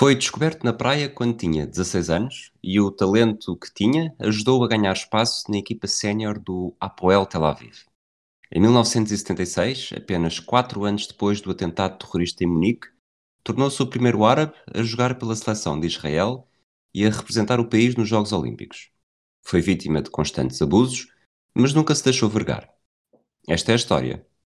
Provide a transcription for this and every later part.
Foi descoberto na praia quando tinha 16 anos e o talento que tinha ajudou a ganhar espaço na equipa sénior do Apoel Tel Aviv. Em 1976, apenas quatro anos depois do atentado terrorista em Munique, tornou-se o primeiro árabe a jogar pela seleção de Israel e a representar o país nos Jogos Olímpicos. Foi vítima de constantes abusos, mas nunca se deixou vergar. Esta é a história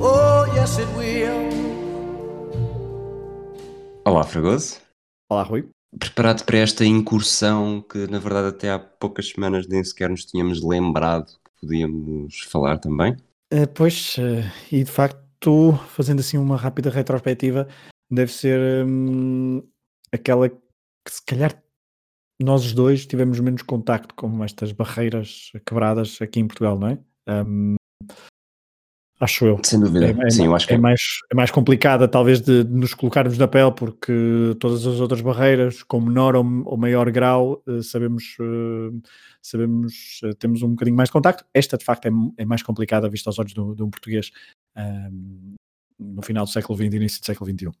Oh, yes, it will. Olá, Fragoso. Olá, Rui. Preparado para esta incursão que, na verdade, até há poucas semanas nem sequer nos tínhamos lembrado que podíamos falar também? Uh, pois, uh, e de facto, fazendo assim uma rápida retrospectiva, deve ser hum, aquela que se calhar nós os dois tivemos menos contacto com estas barreiras quebradas aqui em Portugal, não é? Um, acho eu. Sem dúvida, é, é, sim, eu acho que é mais, é mais complicada talvez de, de, nos colocarmos na pele, porque todas as outras barreiras, com menor ou, ou maior grau, uh, sabemos, uh, sabemos uh, temos um bocadinho mais de contacto. Esta, de facto, é, é mais complicada, vista aos olhos de, de um português no final do século XX e início do século XXI.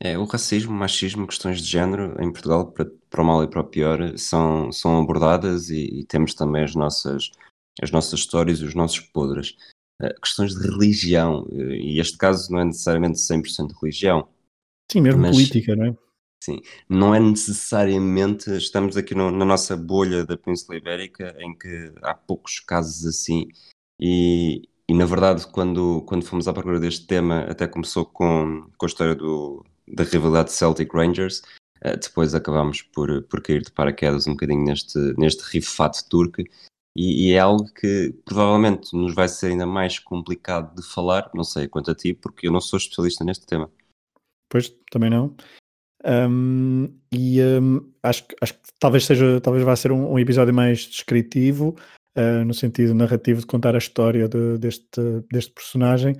É, o racismo, o machismo, questões de género em Portugal, para, para o mal e para o pior, são, são abordadas e, e temos também as nossas, as nossas histórias e os nossos podres. Uh, questões de religião, uh, e este caso não é necessariamente 100% religião. Sim, mesmo mas, política, não é? Sim, não é necessariamente, estamos aqui no, na nossa bolha da Península Ibérica, em que há poucos casos assim, e, e na verdade quando, quando fomos à procura deste tema, até começou com, com a história do, da rivalidade Celtic Rangers, uh, depois acabámos por, por cair de paraquedas um bocadinho neste, neste rifate turco, e, e, é algo que provavelmente nos vai ser ainda mais complicado de falar, não sei quanto a ti, porque eu não sou especialista neste tema. Pois, também não. Um, e um, acho, acho que talvez seja, talvez vá ser um, um episódio mais descritivo, uh, no sentido narrativo de contar a história de, deste, deste personagem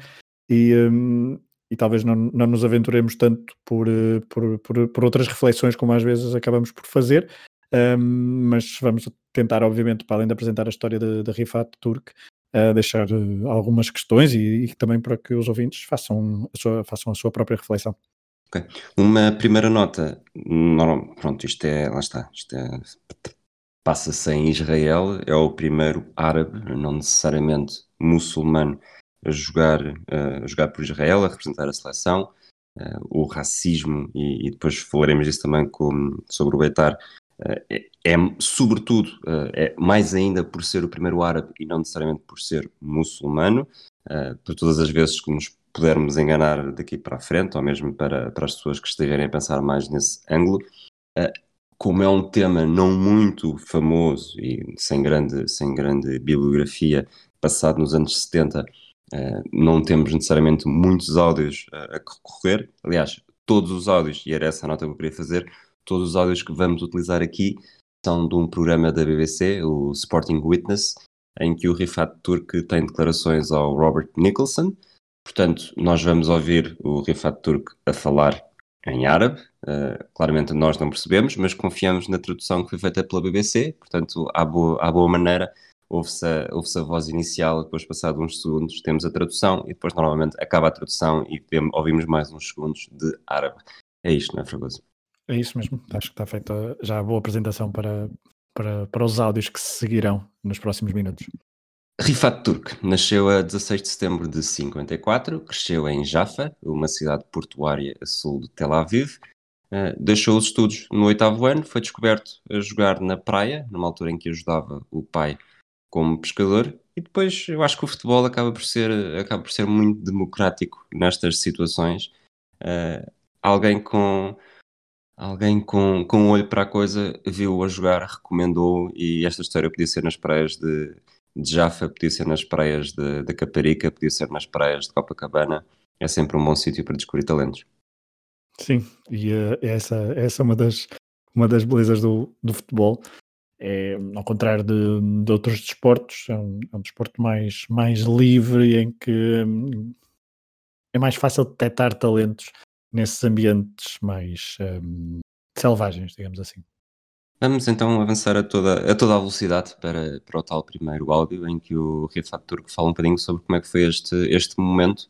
e, um, e talvez não, não nos aventuremos tanto por, uh, por, por, por, outras reflexões como às vezes acabamos por fazer, mas vamos tentar, obviamente, para além de apresentar a história da Rifat Turk, uh, deixar uh, algumas questões e, e, também para que os ouvintes façam a sua, façam a sua própria reflexão. Ok. Uma primeira nota, não, pronto, isto é, lá está, isto é, passa-se em Israel, é o primeiro árabe, não necessariamente muçulmano, a jogar, a jogar por Israel, a representar a seleção, uh, o racismo, e, e, depois falaremos disso também com, sobre o Beitar, é, é, sobretudo, é mais ainda por ser o primeiro árabe e não necessariamente por ser muçulmano, por todas as vezes que nos pudermos enganar daqui para a frente, ou mesmo para, para as pessoas que estiverem a pensar mais nesse ângulo, como é um tema não muito famoso e sem grande, sem grande bibliografia, passado nos anos 70, não temos necessariamente muitos áudios a recorrer. Aliás, todos os áudios, e era essa a nota que eu queria fazer, todos os áudios que vamos utilizar aqui são de um programa da BBC, o Sporting Witness, em que o Rifat Turk tem declarações ao Robert Nicholson. Portanto, nós vamos ouvir o Rifat Turk a falar em árabe. Uh, claramente nós não percebemos, mas confiamos na tradução que foi feita pela BBC. Portanto, à boa, à boa maneira, ouve-se a, ouve a voz inicial, depois, passado uns segundos, temos a tradução e depois, normalmente, acaba a tradução e ouvimos mais uns segundos de árabe. É isto, não é, Fragoso? É isso mesmo. Acho que está feita já a boa apresentação para, para, para os áudios que se seguirão nos próximos minutos. Rifat Turk nasceu a 16 de setembro de 54, cresceu em Jaffa, uma cidade portuária a sul de Tel Aviv. Uh, deixou os estudos no oitavo ano, foi descoberto a jogar na praia, numa altura em que ajudava o pai como pescador, e depois eu acho que o futebol acaba por ser, acaba por ser muito democrático nestas situações. Uh, alguém com alguém com, com um olho para a coisa viu-o a jogar, recomendou e esta história podia ser nas praias de, de Jaffa, podia ser nas praias de Caparica, podia ser nas praias de Copacabana. É sempre um bom sítio para descobrir talentos. Sim, e uh, essa, essa é uma das, uma das belezas do, do futebol. É, ao contrário de, de outros desportos, é um, é um, desporto mais, mais livre em que um, é mais fácil detectar talentos nesses ambientes mais um, selvagens, digamos assim. Vamos então avançar a toda a, toda a velocidade para, para o tal primeiro áudio em que o Rifat Turco fala um bocadinho sobre como é que foi este, este momento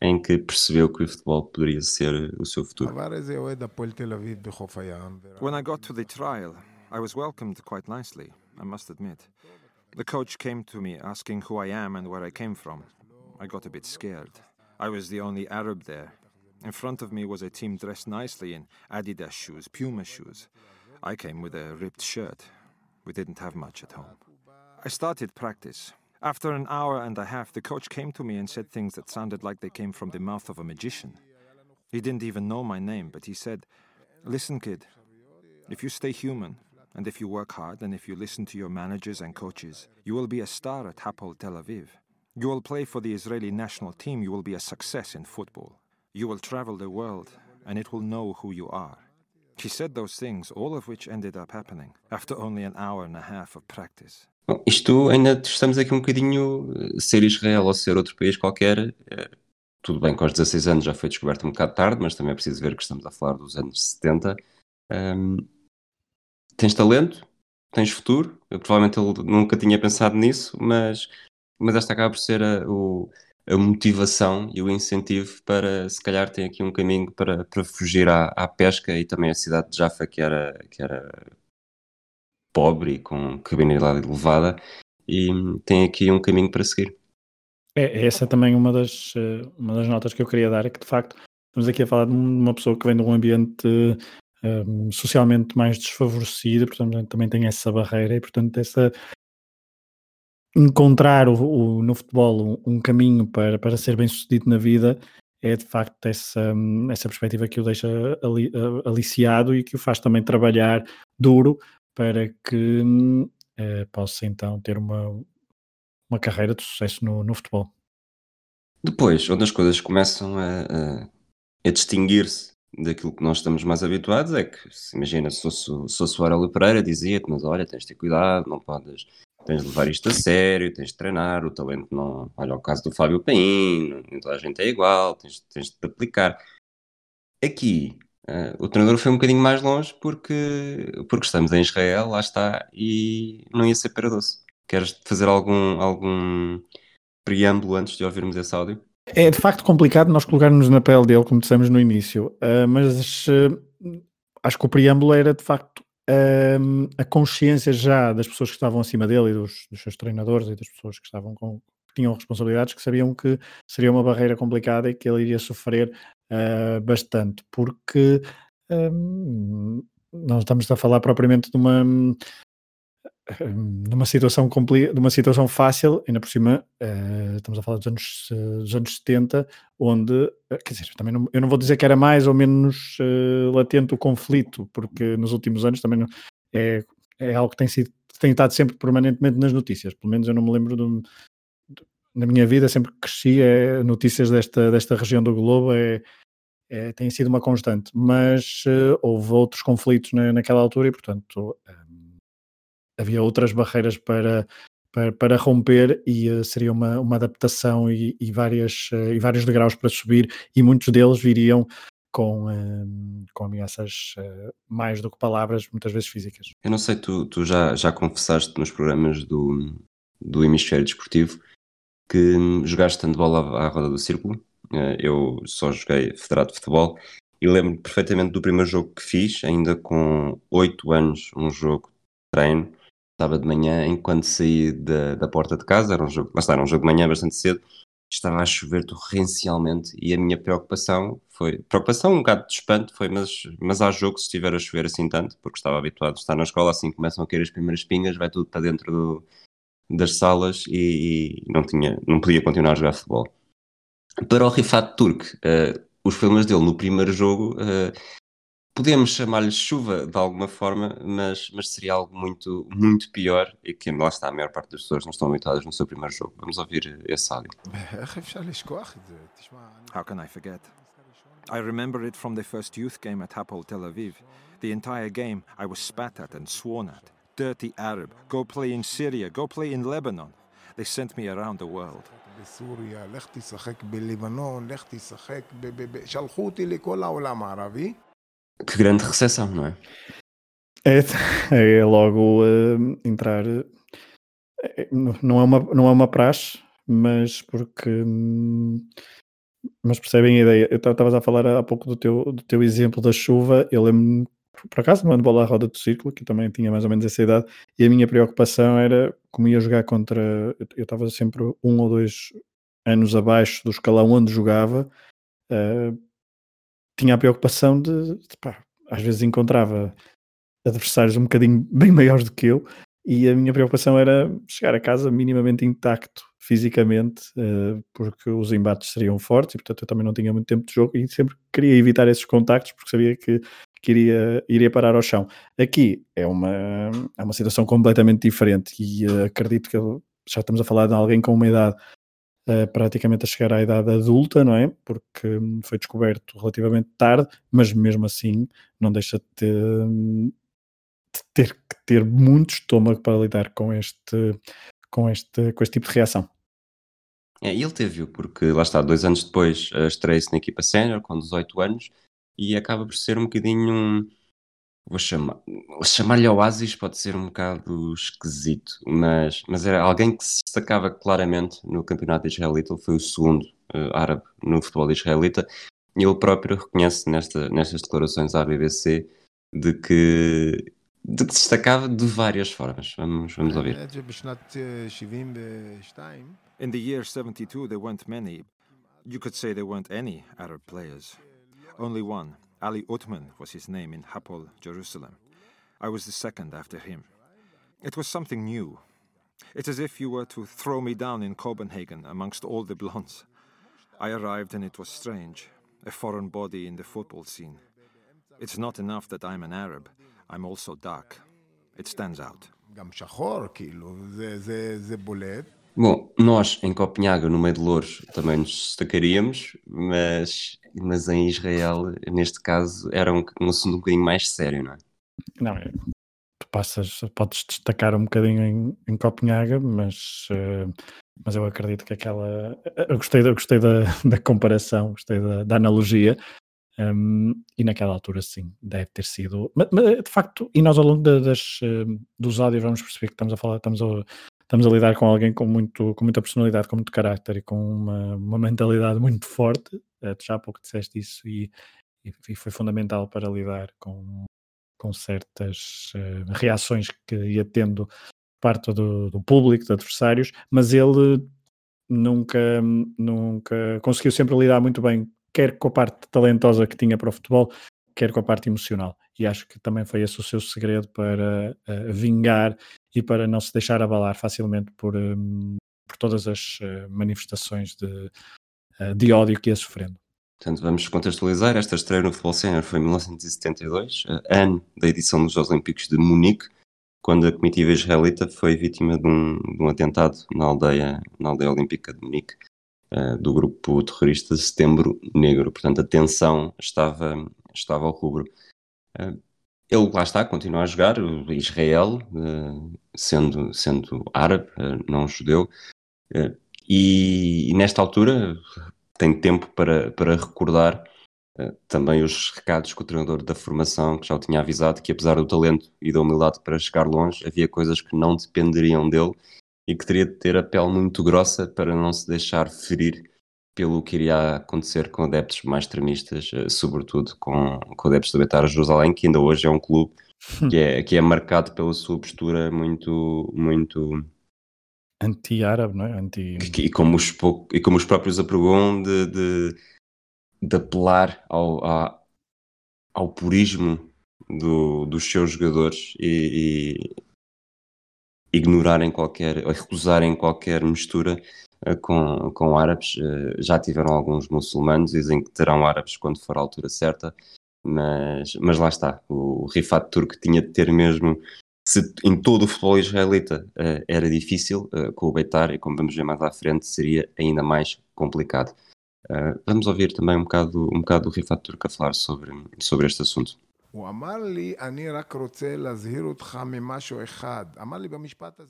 em que percebeu que o futebol poderia ser o seu futuro. When I got to the trial, I was welcomed quite nicely, I must admit. The coach came to me asking who I am and where I came from. I got a bit scared. I was the only Arab there. In front of me was a team dressed nicely in Adidas shoes, Puma shoes. I came with a ripped shirt. We didn't have much at home. I started practice. After an hour and a half, the coach came to me and said things that sounded like they came from the mouth of a magician. He didn't even know my name, but he said, Listen, kid, if you stay human, and if you work hard, and if you listen to your managers and coaches, you will be a star at Hapoel Tel Aviv. You will play for the Israeli national team, you will be a success in football. You will travel the world, and it will know who you are. He said those things, all of which ended up happening after only an hour and a half of practice. Bom, isto ainda estamos aqui um bocadinho, ser Israel ou ser outro país qualquer, é, tudo bem que aos 16 anos já foi descoberto um bocado tarde, mas também é preciso ver que estamos a falar dos anos 70. Um, tens talento, tens futuro, eu provavelmente ele nunca tinha pensado nisso, mas, mas esta acaba por ser a, o, a motivação e o incentivo para, se calhar, tem aqui um caminho para, para fugir à, à pesca e também a cidade de Jaffa, que era, que era pobre e com criminalidade elevada, e tem aqui um caminho para seguir. É, essa é também uma das, eh, uma das notas que eu queria dar, é que de facto estamos aqui a falar de uma pessoa que vem de um ambiente um, ehm, socialmente mais desfavorecido, portanto também tem essa barreira e portanto essa encontrar o, o, no futebol um, um, caminho para, para ser bem sucedido na vida é de facto essa, essa perspectiva que o deixa ali, aliciado e que o faz também trabalhar duro para que uh, possa então ter uma, uma carreira de sucesso no, no futebol. Depois, onde as coisas começam a, a, a distinguir-se daquilo que nós estamos mais habituados, é que, se imagina, se fosse, se fosse o Aurélio Pereira, dizia-te, mas olha, tens de ter cuidado, não podes, tens de levar isto a sério, tens de treinar, o talento não... Olha o caso do Fábio Paim, nem toda a gente é igual, tens, tens de aplicar. Aqui, Uh, o treinador foi um bocadinho mais longe porque, porque estamos em Israel, lá está, e não ia ser para doce. Queres fazer algum, algum preâmbulo antes de ouvirmos esse áudio? É de facto complicado nós colocarmos na pele dele, como dissemos no início, uh, mas uh, acho que o preâmbulo era de facto a consciência já das pessoas que estavam acima dele e dos, dos seus treinadores e das pessoas que estavam com, tinham responsabilidades que sabiam que seria uma barreira complicada e que ele iria sofrer uh, bastante, porque um, não estamos a falar propriamente de uma de uma situação de uma situação fácil, ainda por cima uh, estamos a falar dos anos, uh, dos anos 70, onde, uh, quer dizer, também não, eu não vou dizer que era mais ou menos latente o conflito, porque nos últimos anos também não, é, é algo que tem sido tem estado sempre permanentemente nas notícias, pelo menos eu não me lembro de, na minha vida, sempre que cresci, é, notícias desta, desta região do globo é, é, tem sido uma constante, mas uh, houve outros conflitos na, naquela altura e, portanto, um, havia outras barreiras para, para, para romper e uh, seria uma, uma adaptação e, e várias, uh, e vários degraus para subir e muitos deles viriam com, com ameaças mais do que palavras, muitas vezes físicas. Eu não sei, tu, tu já, já confessaste nos programas do, do Hemisfério Desportivo que jogaste handball à, à roda do círculo. Eu só joguei federado de futebol e lembro perfeitamente do primeiro jogo que fiz, ainda com 8 anos, um jogo de treino, estava de manhã, enquanto saí da, da porta de casa, era um jogo, mas era um jogo de manhã bastante cedo, estava a chover torrencialmente e a minha preocupação foi, preocupação, um bocado de espanto, foi, mas, mas há jogo se estiver a chover assim tanto, porque estava habituado a estar na escola, assim começam a cair as primeiras pingas, vai tudo para dentro do, das salas e, e, não, tinha, não podia continuar a jogar futebol. Para o Rifat Turk, uh, os filmes dele no primeiro jogo, uh, podemos chamar-lhe chuva de alguma forma, mas, mas seria algo muito, muito pior e que lá está, a maior parte das pessoas não estão habituadas no seu primeiro jogo. Vamos ouvir esse áudio. How can I forget? I remember it from the first youth game at Hapoel Tel Aviv. The entire game I was spat at and sworn at. Dirty Arab, go play in Syria, go play in Lebanon. They sent me around the world. בסוריה, לך תשחק בלבנון, לך תשחק, ב- ב- ב- שלחו אותי לכל העולם הערבי. Que grande recepção, não é? É, é logo eh, entrar. eh, não, é uma, não é uma praxe, mas porque. hum, Mas percebem a ideia? Eu estavas a falar há pouco do teu, do teu exemplo da chuva. Eu lembro, por acaso, mando bola à roda do círculo, que também tinha mais ou menos essa idade, e a minha preocupação era como ia jogar contra. eu- estava sempre um ou dois anos abaixo do escalão onde jogava. eh, tinha a preocupação de, de pá, às vezes encontrava adversários um bocadinho bem maiores do que eu e a minha preocupação era chegar a casa minimamente intacto fisicamente eh, porque os embates seriam fortes e portanto eu também não tinha muito tempo de jogo e sempre queria evitar esses contactos porque sabia que, que iria, parar ao chão. Aqui é uma, é uma situação completamente diferente e eh, acredito que já estamos a falar de alguém com uma idade eh, praticamente a chegar à idade adulta, não é? Porque hum, foi descoberto relativamente tarde, mas mesmo assim não deixa de ter, de ter que ter muito estômago para lidar com este, com este, com este tipo de reação. É, ele teve, porque lá está, dois anos depois eh, estreia-se na equipa sénior, com 18 anos, e acaba por ser um bocadinho um vou chamar, chamar-lhe Oasis pode ser um bocado esquisito, mas, mas era alguém que se destacava claramente no campeonato israelita, ele foi o segundo uh, árabe no futebol israelita, e ele próprio reconhece nesta, nestas declarações à BBC de que, de que se destacava de várias formas. Vamos, vamos ouvir. In the year 72 there weren't many, you could say there weren't any Arab players, only one. Ali Uthman was his name in Hapoel, Jerusalem. I was the second after him. It was something new. It's as if you were to throw me down in Copenhagen amongst all the blondes. I arrived and it was strange, a foreign body in the football scene. It's not enough that I'm an Arab, I'm also dark. It stands out. Bom, nós em Copenhaga, no meio de Louros, também nos destacaríamos, mas, mas em Israel, neste caso, era um, um assunto um bocadinho mais sério, não é? Não, é, tu passas, podes destacar um bocadinho em, em Copenhaga, mas, eh, mas eu acredito que aquela. Eu gostei, eu gostei da, da comparação, gostei da, da analogia, um, e naquela altura, sim, deve ter sido. Mas, mas de facto, e nós ao longo de, das, eh, dos áudios vamos perceber que estamos a falar, estamos a, estamos a lidar com alguém com, muito, com muita personalidade, com muito carácter e com uma, uma mentalidade muito forte. Eh, já há pouco disseste isso e, e, foi fundamental para lidar com, com certas eh, reações que ia tendo parte do, do público, de adversários, mas ele nunca, nunca conseguiu sempre lidar muito bem, quer com a parte talentosa que tinha para o futebol, quer com a parte emocional. E acho que também foi esse o seu segredo para eh, vingar e para não se deixar abalar facilmente por, hum, por todas as eh, manifestações de, eh, de ódio que ia sofrendo. Portanto, vamos contextualizar. Esta estreia no futebol sénior foi em 1972, eh, ano da edição dos Jogos Olímpicos de Munique, quando a comitiva israelita foi vítima de um, de um atentado na aldeia, na aldeia olímpica de Munique, do grupo terrorista Setembro Negro. Portanto, a tensão estava, estava ao rubro. Ele lá está, continua a jogar, Israel, eh, sendo, sendo árabe, eh, não judeu, eh, e, e nesta altura tem tempo para, para recordar também os recados que o treinador da formação que já o tinha avisado que apesar do talento e da humildade para chegar longe, havia coisas que não dependeriam dele e que teria de ter a pele muito grossa para não se deixar ferir pelo que iria acontecer com adeptos mais extremistas, eh, sobretudo com, com adeptos do Betar Jerusalém, que ainda hoje é um clube que é, que é marcado pela sua postura muito, muito Anti-árabe, não é? Anti... e, e como os, pou- e como os próprios apregam de, de, de apelar ao, à- ao purismo do- dos seus jogadores e, e ignorarem qualquer, ou recusarem qualquer mistura com, com árabes. Eh, Já tiveram alguns muçulmanos, dizem que terão árabes quando for a altura certa, mas, mas lá está. O Rifat Turco tinha de ter mesmo se em todo o futebol israelita eh, era difícil, eh, com o Beitar, e como vamos ver mais à frente, seria ainda mais complicado. Uh, vamos ouvir também um bocado, um bocado do Rifat Turk a falar sobre, sobre este assunto.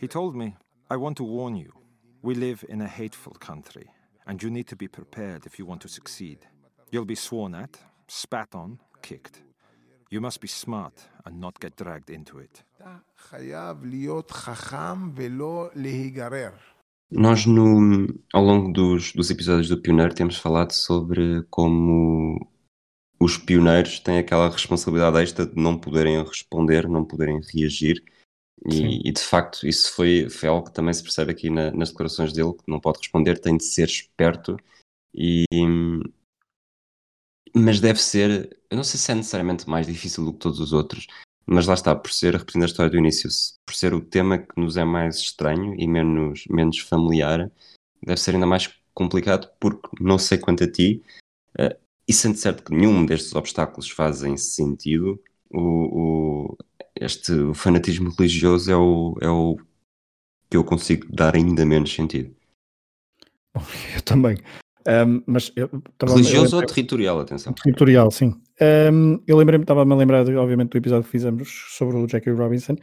He told me, I want to warn you. We live in a hateful country, and you need to be prepared if you want to succeed. You'll be sworn at, spat on, kicked. You must be smart and not get dragged into it. Nós, no, ao longo dos, dos episódios do Pioneiro, temos falado sobre como os pioneiros têm aquela responsabilidade extra de não poderem responder, não poderem reagir. E, e, de facto, isso foi, foi algo que também se percebe aqui na, nas declarações dele, que não pode responder, tem de ser esperto. E, mas deve ser, eu não sei se é necessariamente mais difícil do que todos os outros, mas lá está, por ser, repetindo a história do início, por ser o tema que nos é mais estranho e menos, menos familiar, deve ser ainda mais complicado, porque não sei quanto a ti, uh, e sendo certo que nenhum destes obstáculos fazem sentido, o, o, este o fanatismo religioso é o, é o que eu consigo dar ainda menos sentido. Eu também. Um, mas eu, Religioso eu ou territorial, atenção? Territorial, sim. Um, eu lembrei-me, estava-me a lembrar, obviamente, do episódio que fizemos sobre o Jackie Robinson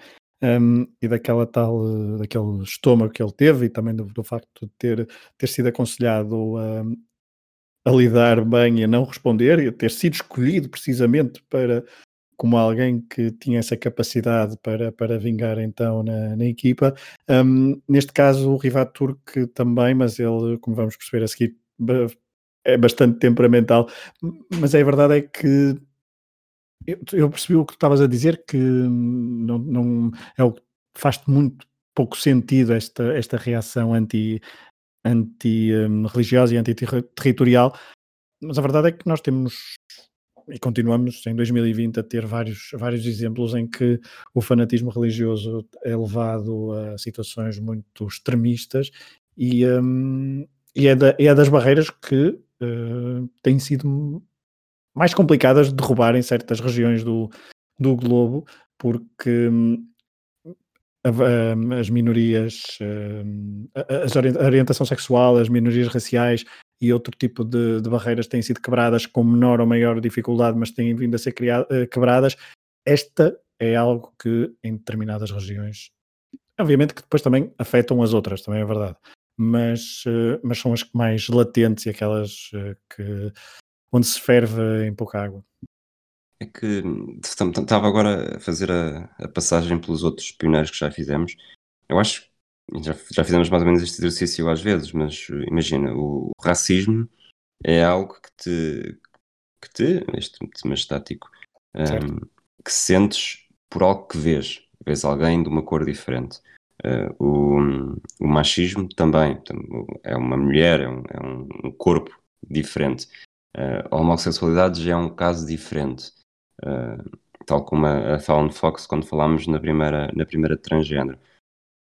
um, e daquela tal, daquele estômago que ele teve e também do, do facto de ter, ter sido aconselhado a, a lidar bem e a não responder e a ter sido escolhido precisamente para como alguém que tinha essa capacidade para, para vingar então na, na equipa. Um, neste caso, o Rivat Turk também, mas ele, como vamos perceber a seguir, é bastante temperamental. Mas a verdade é que eu, eu percebi o que tu estavas a dizer, que não, não é o que faz muito pouco sentido esta, esta reação anti, anti um, religiosa e anti-territorial, mas a verdade é que nós temos e continuamos em 2020 a ter vários, vários exemplos em que o fanatismo religioso é levado a situações muito extremistas e, um, e é, da, é das barreiras que uh, têm sido mais complicadas de derrubar em certas regiões do, do globo, porque um, a, as minorias, um, a, orientação sexual, as minorias raciais e outro tipo de, de, barreiras têm sido quebradas com menor ou maior dificuldade, mas têm vindo a ser criado, uh, quebradas. Esta é algo que em determinadas regiões, obviamente que depois também afetam as outras, também é verdade, mas, uh, mas são as mais latentes e aquelas uh, que onde se ferve em pouca água. É que estava agora a fazer a, a, passagem pelos outros pioneiros que já fizemos. Eu acho já, já fizemos mais ou menos este exercício às vezes, mas imagina, o, racismo é algo que te, que te este tema estático, um, que sentes por algo que vês. Vês alguém de uma cor diferente. Uh, o, o, machismo também é uma mulher, é um, é um corpo diferente. Uh, a homossexualidade já é um caso diferente. Uh, tal como a, a Fallon Fox quando falámos na primeira, na primeira transgênero.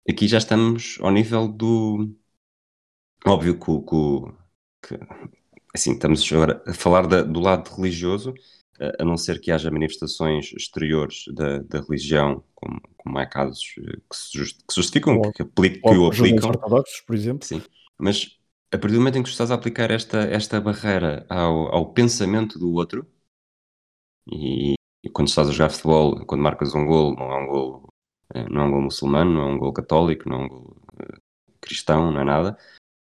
Aqui já estamos ao nível do. Óbvio que, que, assim, estamos agora a falar da, do lado religioso, a não ser que haja manifestações exteriores da, da religião, como, como há casos eh, que se, just, que justificam, ou, que, que, que o aplicam. ortodoxos, por exemplo. Sim, mas a partir do momento em que estás a aplicar esta, esta barreira ao, ao pensamento do outro, e, e, quando estás a jogar futebol, quando marcas um gol, não é um gol, não é um gol muçulmano, não é um gol católico, não é um gol uh, cristão, não é nada.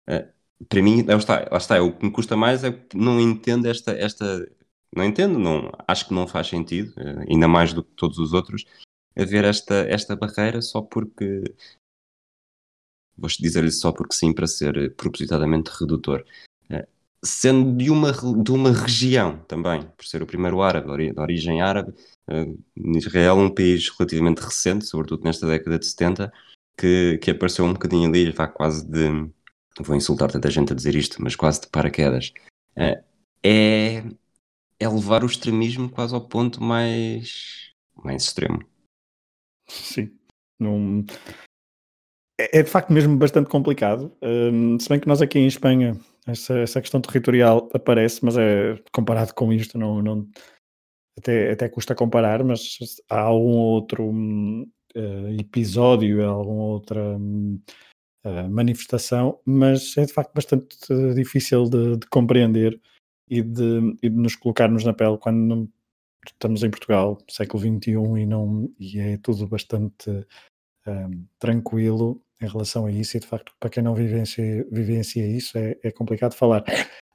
Uh, para mim, lá está, lá está, o que me custa mais é que não entendo esta, esta não entendo, não, acho que não faz sentido, ainda mais do que todos os outros, haver esta, esta barreira só porque vou dizer-lhe só porque sim, para ser propositadamente redutor. Eh, sendo de uma, de uma região também, por ser o primeiro árabe, de origem árabe, eh, Israel é um país relativamente recente, sobretudo nesta década de 70, que, que apareceu um bocadinho ali, vá quase de. Vou insultar tanta gente a dizer isto, mas quase de paraquedas. Eh, é, é levar o extremismo quase ao ponto mais, mais extremo. Sim. Não, é, é, de facto mesmo bastante complicado. Um, se bem que nós aqui em Espanha essa, essa questão territorial aparece, mas é comparado com isto, não, não até, até custa comparar, mas há algum outro uh, episódio, alguma outra uh, manifestação, mas é de facto bastante difícil de, de compreender e de, e de, nos colocarmos na pele quando não, estamos em Portugal, século XXI, e, não, e é tudo bastante um, tranquilo em relação a isso, e de facto, para quem não vivencia, vivencia isso, é, é complicado falar.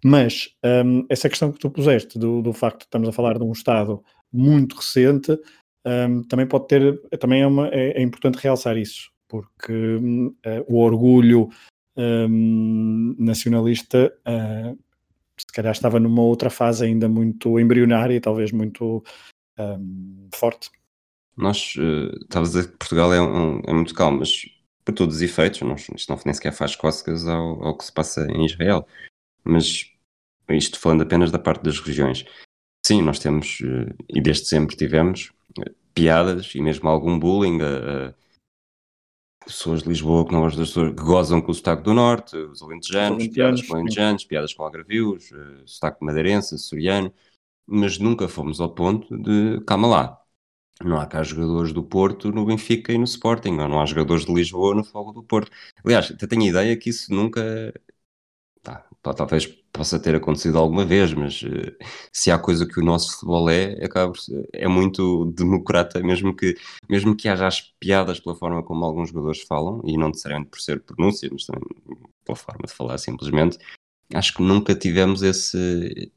Mas um, essa questão que tu puseste, do, do facto de estamos a falar de um Estado muito recente, um, também pode ter, também é, uma, é, é importante realçar isso, porque uh, o orgulho um, nacionalista uh, se calhar estava numa outra fase ainda muito embrionária e talvez muito um, forte. Nós, uh, estavas a dizer que Portugal é, um, é muito calmo, mas para todos os efeitos, nós, isto não nem sequer faz cócegas ao, ao que se passa em Israel. Mas isto falando apenas da parte das regiões. Sim, nós temos, uh, e desde sempre tivemos, uh, piadas e mesmo algum bullying a, a pessoas de Lisboa que não gostam das pessoas que gozam com o sotaque do Norte, os alentejanos, os piadas com alentejanos, piadas com algarvios, uh, sotaque madeirense, açoriano, mas nunca fomos ao ponto de, calma lá, não há cá jogadores do Porto no Benfica e no Sporting, ou não há jogadores de Lisboa no Fogo do Porto. Aliás, até tenho a ideia que isso nunca talvez possa ter acontecido alguma vez, mas uh, se há coisa que o nosso futebol é, acaba é muito democrata, mesmo que, mesmo que haja as piadas pela forma como alguns jogadores falam, e não necessariamente por ser pronúncia, mas também pela forma de falar simplesmente, acho que nunca tivemos esse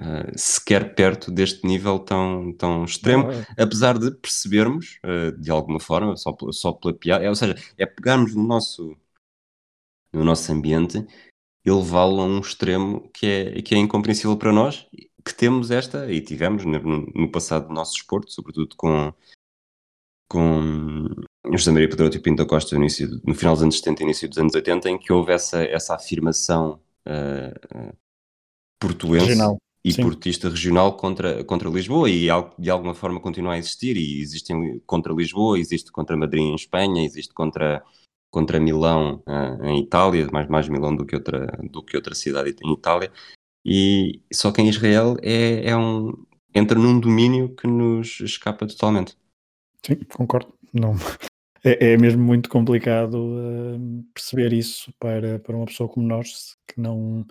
uh, sequer perto deste nível tão, tão extremo, é. apesar de percebermos uh, de alguma forma, só, só pela piada, é, ou seja, é pegarmos no nosso no nosso ambiente e levá-lo a um extremo que é, que é incompreensível para nós, que temos esta, e tivemos no, no passado do nosso desporto, sobretudo com, com José Maria Pedroto e Pinto Costa no, início, no final dos anos 70 e início dos anos 80, em que houve essa, essa afirmação uh, portuense regional. e Sim. portista regional contra, contra Lisboa, e de alguma forma continua a existir, e existe contra Lisboa, existe contra Madrid em Espanha, existe contra contra Milão uh, em Itália, mais, mais Milão do que, outra, do que outra cidade em Itália, e só que em Israel é, é um, entra num domínio que nos escapa totalmente. Sim, concordo. Não, é, é mesmo muito complicado uh, perceber isso para, para uma pessoa como nós, que não.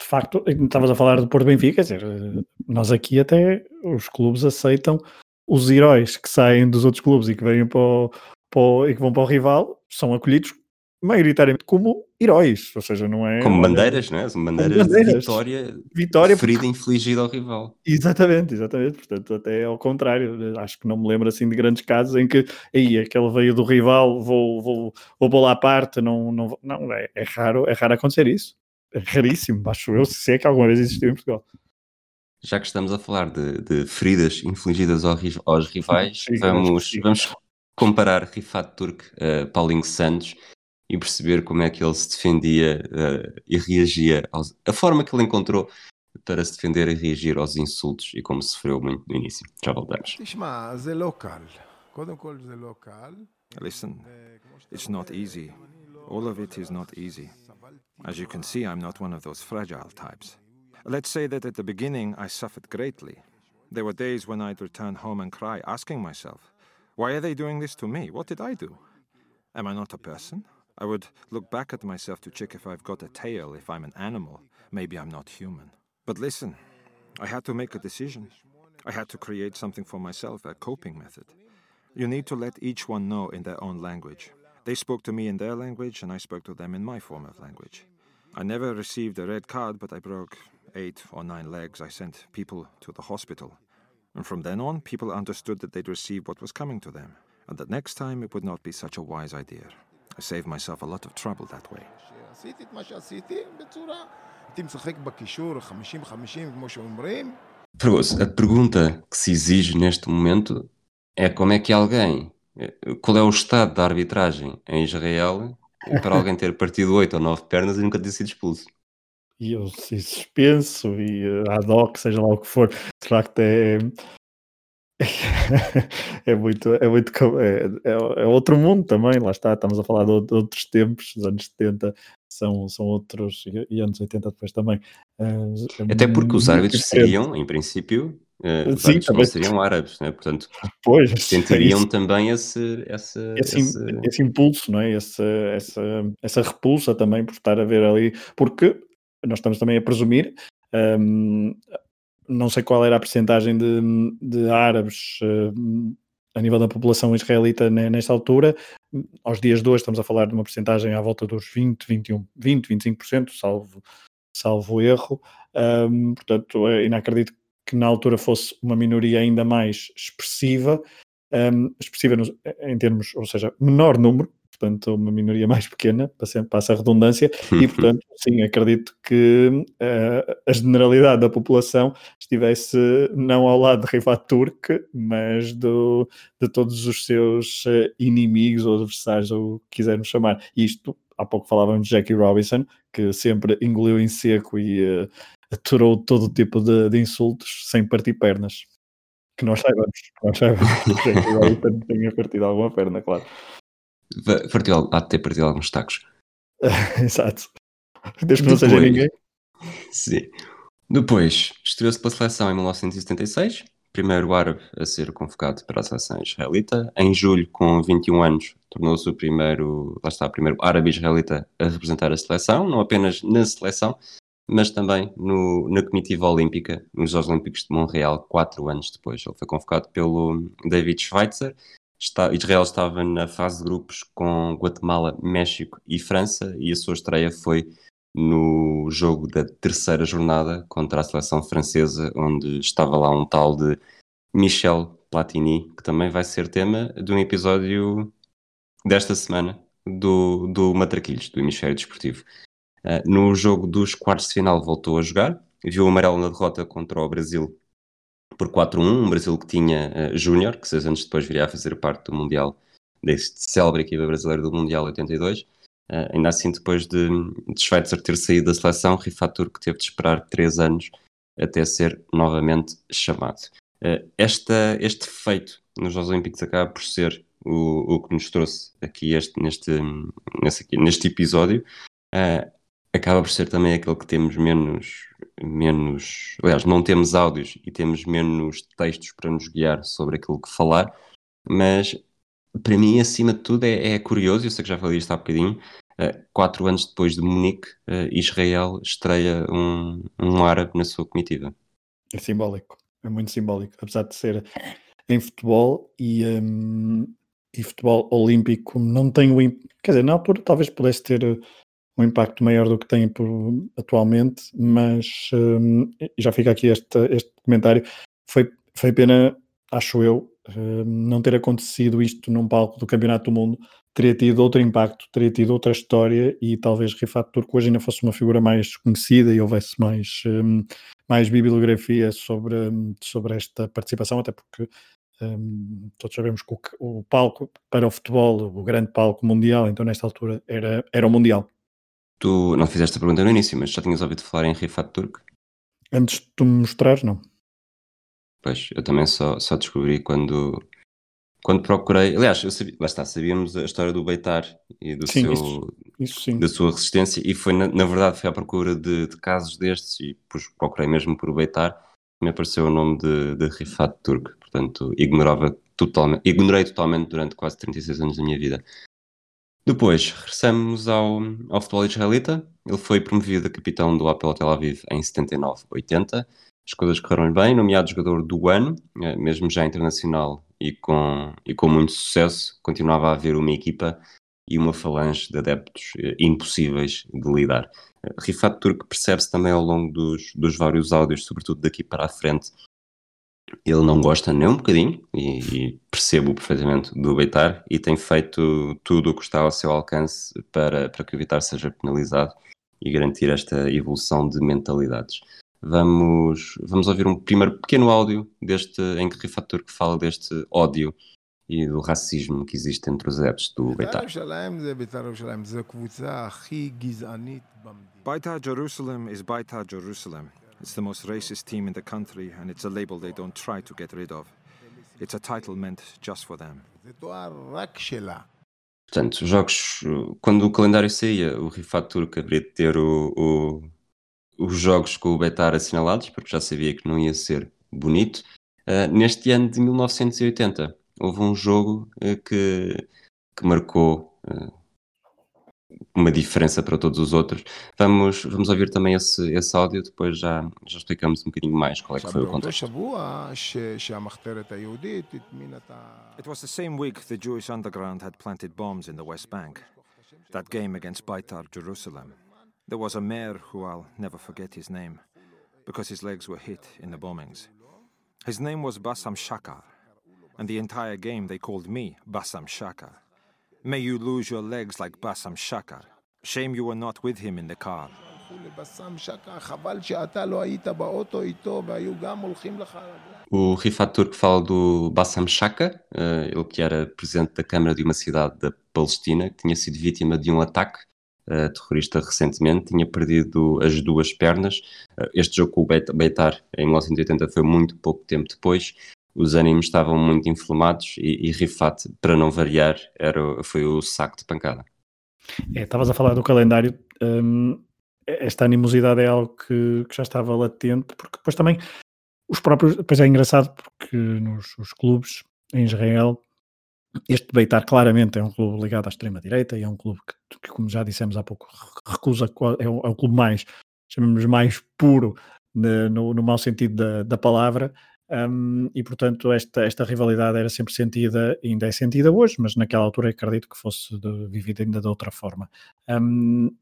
De facto, estavas a falar do Porto Benfica, quer dizer, nós aqui até os clubes aceitam os heróis que saem dos outros clubes e que vêm para o, para e que vão para o rival são acolhidos maioritariamente como heróis, ou seja, não é... Como bandeiras, não é? Como bandeiras, bandeiras. de vitória, vitória ferida porque... infligida ao rival. Exatamente, exatamente, portanto até ao contrário, acho que não me lembro assim de grandes casos em que aí aquele veio do rival, vou, vou, vou bolar à parte, não, não, não é, é, raro, é raro acontecer isso, é raríssimo, acho eu, se é que alguma vez existiu em Portugal. Já que estamos a falar de, de feridas infligidas aos rivais, vamos, vamos comparar Rifat Turk a uh, Paulinho Santos e perceber como é que ele se defendia uh, e reagia, aos, a forma que ele encontrou para se defender e reagir aos insultos e como sofreu muito no início. Já voltamos. Listen, it's not easy. All of it is not easy. As you can see, I'm not one of those fragile types. Let's say that at the beginning I suffered greatly. There were days when I'd return home and cry, asking myself, Why are they doing this to me? What did I do? Am I not a person? I would look back at myself to check if I've got a tail, if I'm an animal. Maybe I'm not human. But listen, I had to make a decision. I had to create something for myself, a coping method. You need to let each one know in their own language. They spoke to me in their language, and I spoke to them in my form of language. I never received a red card, but I broke eight or nine legs. I sent people to the hospital. And from then on, people understood that they'd receive what was coming to them, and that next time it would not be such a wise idea. I saved myself a lot of trouble that way. Fragoso, a pergunta que se exige neste momento é como é que alguém, qual é o estado da arbitragem em Israel para alguém ter partido oito ou nove pernas e nunca ter sido expulso? E eu se suspenso e uh, ad hoc, seja lá o que for, de facto é, é muito, é muito é, é, é, outro mundo também, lá está, estamos a falar de, outros tempos, os anos 70 são, são outros, e anos 80 depois também. Uh, Até porque os árbitros seriam, em princípio, uh, Sim, vários não também. seriam árabes, né? portanto Pois, é sentiriam também esse, esse, esse, esse... esse impulso, não é? Essa, essa repulsa também por estar a ver ali, porque nós estamos também a presumir, hum, não sei qual era a percentagem de, de árabes hum, a nível da população israelita ne- nesta altura. Aos dias de hoje estamos a falar de uma percentagem à volta dos 20, 21, 20, 25%, salvo, salvo erro. Hum, portanto, é inacredito que na altura fosse uma minoria ainda mais expressiva, um, expressiva em termos, ou seja, menor número, portanto, uma minoria mais pequena, passa, a redundância, e portanto, sim, acredito que eh, a generalidade da população estivesse não ao lado de Rifat Turk, mas do, de todos os seus eh, inimigos ou adversários, ou o que quisermos chamar. Isto, há pouco falávamos de Jackie Robinson, que sempre engoliu em seco e eh, aturou todo tipo de, de insultos sem partir pernas. Que nós saibamos, que nós saibamos que Jackie Robinson tenha partido alguma perna, claro. Partiu, há de ter partido alguns tacos. Exato. Desde que não seja Depois- ninguém. Sim. Depois, estreou-se pela seleção em 1976, primeiro árabe a ser convocado para a seleção israelita. Em julho, com 21 anos, tornou-se o primeiro, lá está, o primeiro árabe israelita a representar a seleção, não apenas na seleção, mas também no, na comitiva olímpica, nos Jogos Olímpicos de Montreal, quatro anos depois. Ele foi convocado pelo David Schweitzer. Está, Israel estava na fase de grupos com Guatemala, México e França, e a sua estreia foi no jogo da terceira jornada contra a seleção francesa, onde estava lá um tal de Michel Platini, que também vai ser tema de um episódio desta semana do, do Matraquilhos, do Hemisfério Desportivo. Uh, no jogo dos quartos de final voltou a jogar, viu o amarelo na derrota contra o Brasil por 4-1, um Brasil que tinha uh, Júnior, que seis anos depois viria a fazer parte do Mundial, deste célebre equipa brasileira do Mundial 82. Uh, ainda assim, depois de, de Schweitzer ter saído da seleção, Rifat Turk teve de esperar três anos até ser novamente chamado. Uh, esta, este feito nos Jogos Olímpicos acaba por ser o, o que nos trouxe aqui este, neste, nesse, aqui, neste episódio. Uh, acaba por ser também aquele que temos menos, menos. Aliás, não temos áudios e temos menos textos para nos guiar sobre aquilo que falar, mas para mim, acima de tudo, é, é curioso, eu sei que já falei isto há bocadinho, uh, quatro anos depois de Munique, uh, Israel estreia um, um árabe na sua comitiva. É simbólico, é muito simbólico, apesar de ser em futebol e, um, e futebol olímpico não tem o quer dizer, na altura talvez pudesse ter um impacto maior do que tem por, atualmente, mas um, já fica aqui este, este comentário. Foi, foi pena, acho eu, um, não ter acontecido isto num palco do Campeonato do Mundo. Teria tido outro impacto, teria tido outra história e talvez Rifat Turco hoje ainda fosse uma figura mais conhecida e houvesse mais, um, mais bibliografia sobre, sobre esta participação, até porque um, todos sabemos que o, o, palco para o futebol, o grande palco mundial, então nesta altura era, era o Mundial. Tu não fizeste a pergunta no início, mas já tinhas ouvido falar em Rifat Turk? Antes de tu me mostrares, não. Pois, eu também só, só descobri quando, quando procurei. Aliás, eu sabia, lá está, sabíamos a história do Beitar e do sim, seu, isso, isso da sua resistência, e foi, na, na verdade, foi à procura de, de, casos destes, e depois procurei mesmo por Beitar, me apareceu o nome de, de Rifat Turk, portanto, ignorava totalmente, ignorei totalmente durante quase 36 anos da minha vida. Depois, regressamos ao, ao futebol israelita. Ele foi promovido a capitão do Apel Tel Aviv em 79-80. As coisas correram bem, nomeado jogador do ano, mesmo já internacional e com, e com muito sucesso. Continuava a haver uma equipa e uma falange de adeptos impossíveis de lidar. Rifat Turk percebe-se também ao longo dos, dos vários áudios, sobretudo daqui para a frente, ele não gosta nem um bocadinho, e, e percebo perfeitamente do Beitar, e tem feito tudo o que está ao seu alcance para, para que o Beitar seja penalizado e garantir esta evolução de mentalidades. Vamos, vamos ouvir um primeiro pequeno áudio deste, em que Rifat Turk fala deste ódio e do racismo que existe entre os adeptos do Beitar. Beitar Jerusalem is Beitar Jerusalem. It's the most racist team in the country, and it's a label they don't try to get rid of. It's a title meant just for them. Portanto, os jogos, quando o calendário saía, o Rifat Turk haveria de ter o, o, os jogos com o Betar assinalados, porque já sabia que não ia ser bonito. Uh, neste ano de 1980, houve um jogo uh, que, que marcou uh, uma diferença para todos os outros. Vamos, vamos ouvir também esse, esse áudio, depois já, já explicamos um bocadinho mais qual é que foi o contexto. It was the same week the Jewish underground had planted bombs in the West Bank. That game against Beitar Jerusalem. There was a mayor who I'll never forget his name, because his legs were hit in the bombings. His name was Bassam Shakar, and the entire game they called me Bassam Shakar. May you lose your legs like Bassam Shakar. Shame you were not with him in the car. O Rifat Turk fala do Bassam Shaka, uh, ele que era presidente da Câmara de uma cidade da Palestina, que tinha sido vítima de um ataque uh, terrorista recentemente, tinha perdido as duas pernas. Uh, este jogo com o Beitar em 1980 foi muito pouco tempo depois. Os ânimos estavam muito inflamados e, e Rifat, para não variar, era, foi o saco de pancada. É, estavas a falar do calendário. Hum, esta animosidade é algo que, que, já estava latente, porque depois também os próprios. Depois é engraçado porque nos, nos clubes em Israel este Beitar claramente é um clube ligado à extrema-direita e é um clube que, que, como já dissemos há pouco, recusa, é um, é um clube mais, chamamos mais puro no, no, no mau sentido da, da palavra, um, e portanto esta, esta rivalidade era sempre sentida, ainda é sentida hoje, mas naquela altura acredito que fosse de, vivida ainda de outra forma. Um,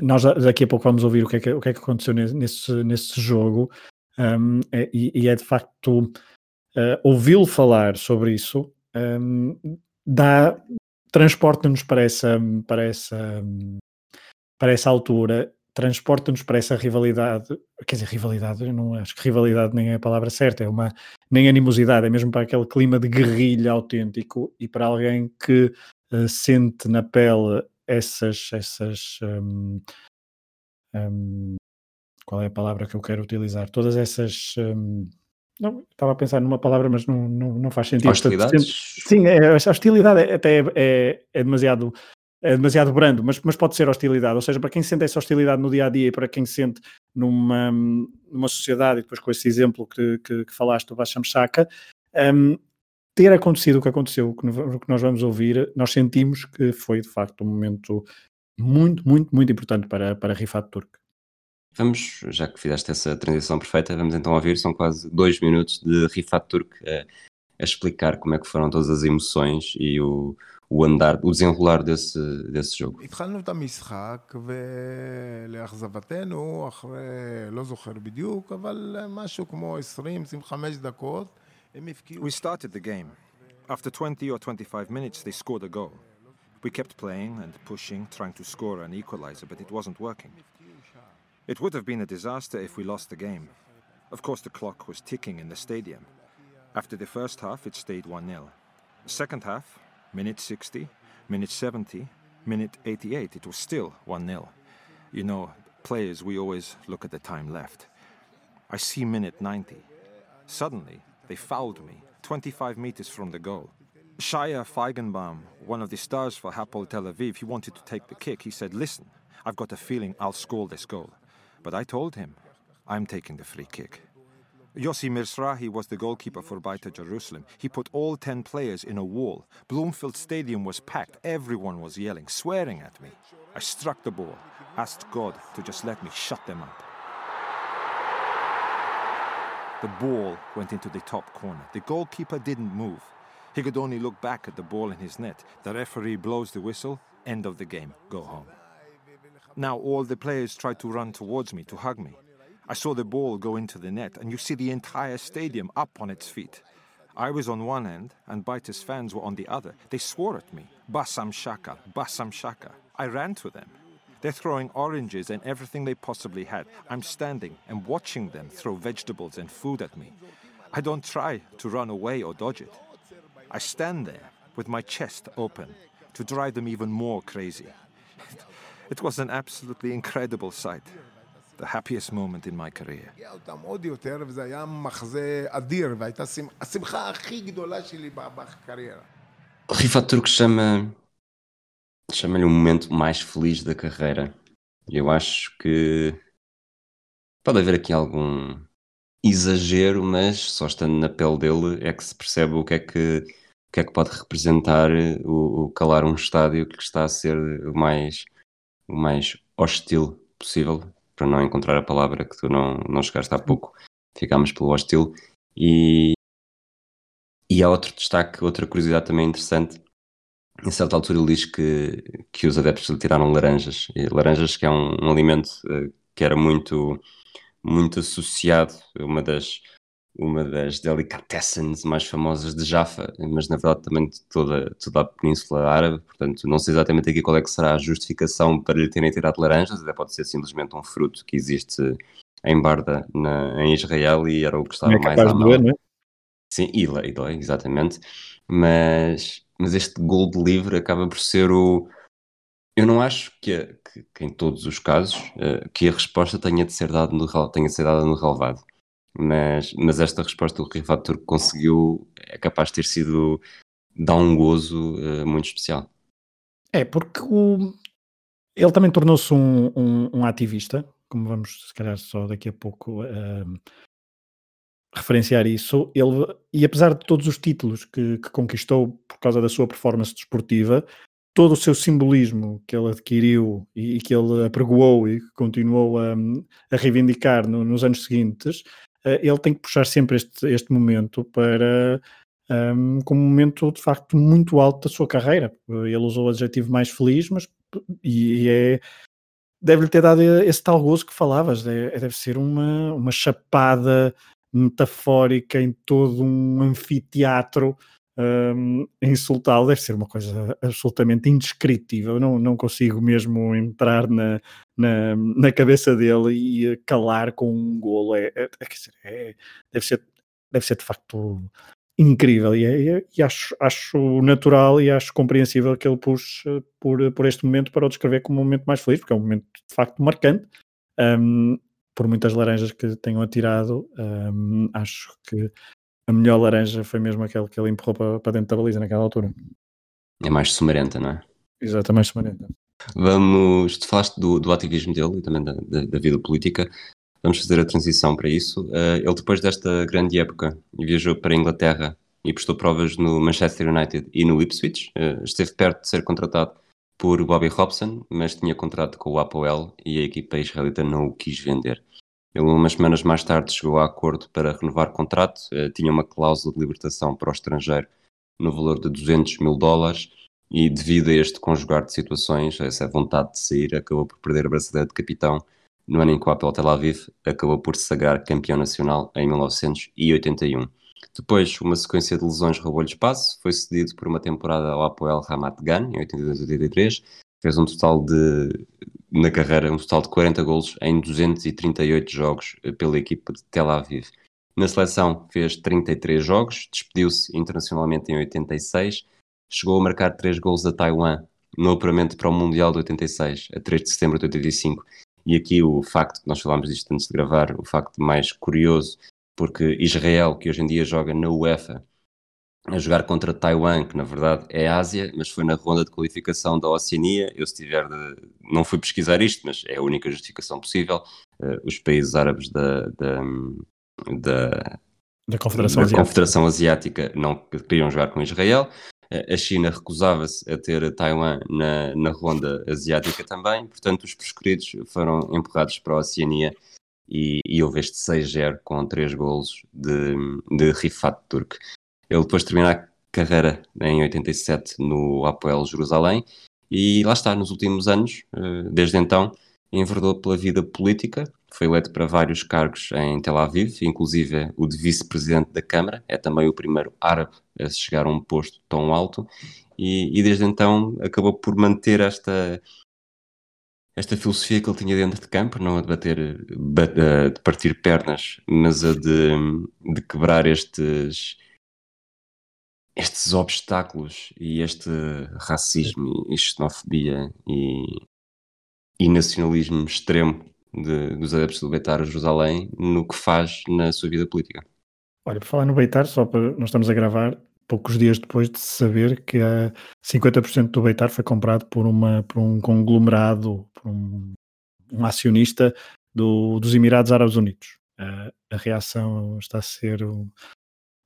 nós daqui a pouco vamos ouvir o que é que, o que, é que aconteceu nesse, nesse jogo, um, é, e, e, é de facto uh, ouvi-lo falar sobre isso dá transporta-nos para essa, para, essa, para essa altura, transporta-nos para essa rivalidade, quer dizer, rivalidade, eu não acho que rivalidade nem é a palavra certa, é uma, nem animosidade, é mesmo para aquele clima de guerrilha autêntico e para alguém que uh, sente na pele essas, essas um, um, qual é a palavra que eu quero utilizar? Todas essas um, não, estava a pensar numa palavra, mas não, não, não faz sentido. Hostilidades? sim, é, a hostilidade é, até é, é, demasiado, é demasiado brando, mas, mas pode ser hostilidade. Ou seja, para quem sente essa hostilidade no dia a dia e para quem sente numa, numa sociedade, e depois com esse exemplo que, que, que falaste do Basham Shaka, um, ter acontecido o que aconteceu, o que, o que nós vamos ouvir, nós sentimos que foi de facto um momento muito, muito, muito importante para, para Rifat Turk. Vamos, já que fizeste essa transição perfeita, vamos então ouvir, são quase dois minutos de Rifat Turk a, a explicar como é que foram todas as emoções e o, o andar, o desenrolar desse, desse jogo. התחלנו את המשחק ולאכזבתנו, אחרי, לא זוכר בדיוק, אבל משהו כמו 20-25 דקות, הם We started the game. After 20 or 25 minutes they scored a goal. We kept playing and pushing, trying to score an equalizer, but it wasn't working. It would have been a disaster if we lost the game. Of course, the clock was ticking in the stadium. After the first half, it stayed 1 0. Second half, minute 60, minute 70, minute 88, it was still 1 0. You know, players, we always look at the time left. I see minute 90. Suddenly, they fouled me 25 meters from the goal. Shia Feigenbaum, one of the stars for Hapoel Tel Aviv, he wanted to take the kick. He said, Listen, I've got a feeling I'll score this goal. But I told him, I'm taking the free kick. Yossi Mirzrahi was the goalkeeper for Baita Jerusalem. He put all 10 players in a wall. Bloomfield Stadium was packed. Everyone was yelling, swearing at me. I struck the ball, asked God to just let me shut them up. The ball went into the top corner. The goalkeeper didn't move. He could only look back at the ball in his net. The referee blows the whistle. End of the game. Go home. Now all the players tried to run towards me to hug me. I saw the ball go into the net, and you see the entire stadium up on its feet. I was on one end, and Baitis fans were on the other. They swore at me, Basam Shaka, Basam Shaka. I ran to them. They're throwing oranges and everything they possibly had. I'm standing and watching them throw vegetables and food at me. I don't try to run away or dodge it. I stand there with my chest open to drive them even more crazy. It was an absolutely incredible sight. The happiest moment in my career. O Rifa Turco chama chama-lhe o momento mais feliz da carreira. Eu acho que pode haver aqui algum exagero, mas só estando na pele dele é que se percebe o que é que, o que, é que pode representar o, o calar um estádio que está a ser o mais, o mais hostil possível, para não encontrar a palavra que tu não, não chegaste há pouco, ficámos pelo hostil. E, e há outro destaque, outra curiosidade também interessante. Em certa altura ele diz que, que os adeptos lhe tiraram laranjas. E laranjas que é um, um alimento uh, que era muito, muito associado, uma das, uma das delicatessens mais famosas de Jaffa, mas na verdade também de toda, toda a Península Árabe, portanto não sei exatamente aqui qual é que será a justificação para lhe terem tirado laranjas, até pode ser simplesmente um fruto que existe em Barda, na, em Israel, e era o que estava é mais à mão. Doer, é? Sim, e, e dói, exatamente, mas, mas este gold livre acaba por ser o... Eu não acho que, que, que em todos os casos uh, que a resposta tenha de ser dada no, tenha de ser dada no relevado mas, mas esta resposta do Rifator conseguiu é capaz de ter sido dá um gozo uh, muito especial. É, porque o, ele também tornou-se um, um, um, ativista, como vamos se calhar só daqui a pouco uh, referenciar isso, ele, e apesar de todos os títulos que, que, conquistou por causa da sua performance desportiva, todo o seu simbolismo que ele adquiriu e, e que ele apregoou e que continuou a, a reivindicar no, nos anos seguintes, ele tem que puxar sempre este, este momento para um, como um momento de facto muito alto da sua carreira. Ele usou o adjetivo mais feliz, mas e, e é deve-lhe ter dado esse tal gozo que falavas, é, deve ser uma, uma chapada metafórica em todo um anfiteatro um, insultá-lo deve ser uma coisa absolutamente indescritível. Não, não consigo mesmo entrar na, na, na cabeça dele e calar com um golo. É, é, é, é, deve, ser, deve ser de facto incrível e, é, e, acho, acho natural e acho compreensível que ele puxe por, por este momento para o descrever como um momento mais feliz, porque é um momento de facto marcante. Um, por muitas laranjas que tenham atirado, um, acho que a melhor laranja foi mesmo aquele que ele empurrou para, para dentro da baliza naquela altura. É mais sumarenta, não é? Exato, é mais sumarenta. Vamos, tu falaste do, do ativismo dele e também da, da, da, vida política. Vamos fazer a transição para isso. Uh, ele, depois desta grande época, viajou para a Inglaterra e prestou provas no Manchester United e no Ipswich. Uh, esteve perto de ser contratado por Bobby Robson, mas tinha contrato com o Apoel e a equipa israelita não o quis vender. Ele, umas semanas mais tarde, chegou a acordo para renovar o contrato, uh, tinha uma cláusula de libertação para o estrangeiro no valor de 200 mil dólares e, devido a este conjugar de situações, essa vontade de sair, acabou por perder a braçadeira de capitão no ano em que o Apel Tel Aviv acabou por se sagrar campeão nacional em 1981. Depois, uma sequência de lesões roubou-lhe espaço, foi cedido por uma temporada ao Apoel Ramat Gan, em 82-83, fez um total de na carreira um total de 40 golos em 238 jogos eh, pela equipa de Tel Aviv. Na seleção fez 33 jogos, despediu-se internacionalmente em 86, chegou a marcar 3 golos a Taiwan no apuramento para o Mundial de 86, a 3 de setembro de 85. E aqui o facto, nós falámos disto antes de gravar, o facto mais curioso, porque Israel, que hoje em dia joga na UEFA, a jogar contra Taiwan, que na verdade é Ásia, mas foi na ronda de qualificação da Oceania. Eu, se tiver de. Não fui pesquisar isto, mas é a única justificação possível. Uh, os países árabes da. da, da da Confederação, da Asiática. Confederação Asiática não queriam jogar com Israel. Eh, a China recusava-se a ter Taiwan na, na ronda asiática também, portanto, os prescritos foram empurrados para a Oceania e, e houve este 6-0 com 3 golos de, de Rifat Turk. Ele depois termina a carreira em 87 no Apoel Jerusalém e lá está, nos últimos anos, eh, desde então, enverdou pela vida política, foi eleito para vários cargos em Tel Aviv, inclusive o de vice-presidente da Câmara, é também o primeiro árabe a chegar a um posto tão alto, e, e, desde então acabou por manter esta, esta filosofia que ele tinha dentro de campo, não a de bater, de partir pernas, mas a de, de quebrar estes estes obstáculos e este racismo e xenofobia e, e nacionalismo extremo de, dos adeptos do Beitar a Jerusalém no que faz na sua vida política. Olha, por falar no Beitar, só para nós estamos a gravar poucos dias depois de saber que a 50% do Beitar foi comprado por, uma, por um conglomerado, por um, um acionista do, dos Emirados Árabes Unidos. uh, a reação está a ser um,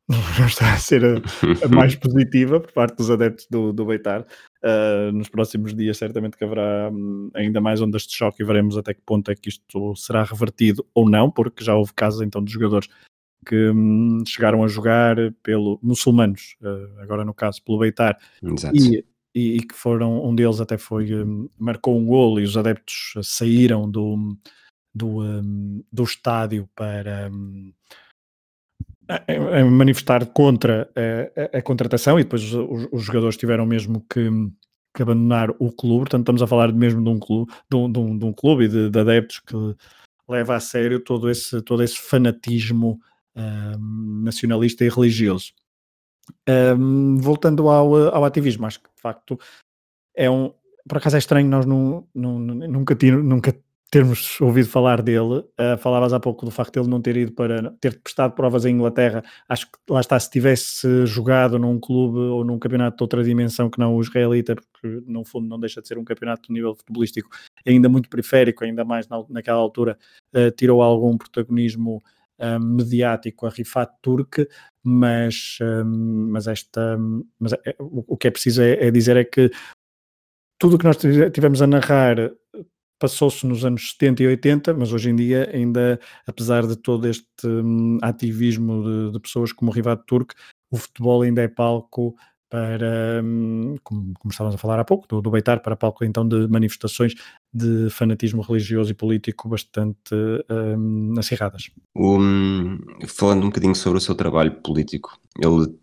não está a ser a, a, mais positiva por parte dos adeptos do, do Beitar. Uh, nos próximos dias, certamente que haverá um, ainda mais ondas de choque e veremos até que ponto é que isto será revertido ou não, porque já houve casos então de jogadores que um, chegaram a jogar pelo muçulmanos, uh, agora no caso pelo Beitar, e, e, e, que foram, um deles até foi, um, marcou um golo e os adeptos saíram do, do, hum, do estádio para hum, a, manifestar contra a, a, contratação e depois os, os jogadores tiveram mesmo que, que, abandonar o clube, portanto estamos a falar mesmo de um clube, de um, de um, de um clube e de, de, adeptos que leva a sério todo esse, todo esse fanatismo um, nacionalista e religioso. Um, voltando ao, ao ativismo, acho que de facto é um, por acaso é estranho nós não, não, nunca, nunca termos ouvido falar dele. Uh, falavas há pouco do facto de ele não ter ido para ter prestado provas em Inglaterra. Acho que lá está, se tivesse jogado num clube ou num campeonato de outra dimensão que não o israelita, porque no fundo não deixa de ser um campeonato de nível futebolístico ainda muito periférico, ainda mais na, naquela altura, uh, tirou algum protagonismo. Uh, mediático a Rifat Turk, mas, mas esta mas o, o, que é preciso é, é dizer é que tudo o que nós tivemos a narrar passou-se nos anos 70 e 80, mas hoje em dia, ainda, apesar de todo este hum, ativismo de, de, pessoas como o Rivat Turk, o futebol ainda é palco para, hum, como, como, estávamos a falar há pouco, do, do Beitar, para palco então de manifestações de fanatismo religioso e político bastante hum, acirradas. Um, falando um bocadinho sobre o seu trabalho político, ele,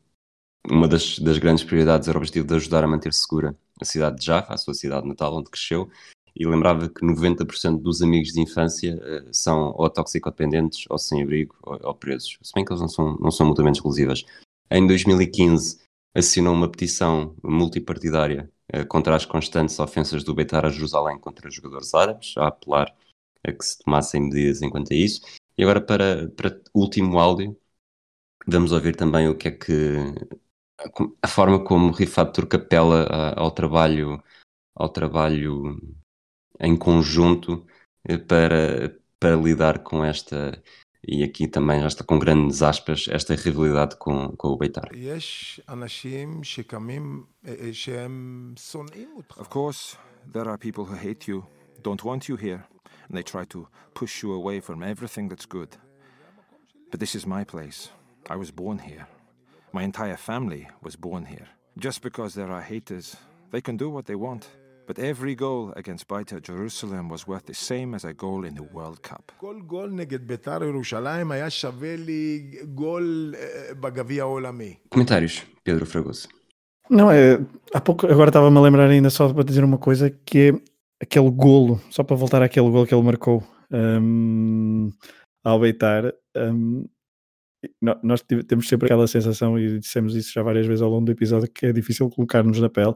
uma das, das grandes prioridades era o objetivo de ajudar a manter segura a cidade de Jaffa, a sua cidade natal, onde cresceu, e lembrava que 90% dos amigos de infância uh, são ou toxicodependentes, ou sem abrigo, ou, ou, presos. Se bem que eles não são, não são mutuamente exclusivas. Em 2015, assinou uma petição multipartidária uh, contra as constantes ofensas do Beitar a Jerusalém contra jogadores árabes, a apelar a que se tomassem medidas enquanto a isso. E agora, para, para o último áudio, vamos ouvir também o que é que. a forma como Rifat Turk apela ao trabalho ao trabalho em conjunto eh, para, para lidar com esta, e aqui também já está com grandes aspas, esta rivalidade com, com o Beitar. Of course, there are people who hate you, don't want you here, and they try to push you away from everything that's good. But this is my place. I was born here. My entire family was born here. Just because there are haters, they can do what they want. But every goal against Beitar Jerusalem was worth the same as a goal in the World Cup. Comentários, Pedro Fragoso. Não, é, há pouco, agora estava-me a lembrar ainda só para dizer uma coisa, que é aquele golo, só para voltar àquele golo que ele marcou um, ao Beitar, um, nós temos sempre aquela sensação, e dissemos isso já várias vezes ao longo do episódio, que é difícil colocar-nos na pele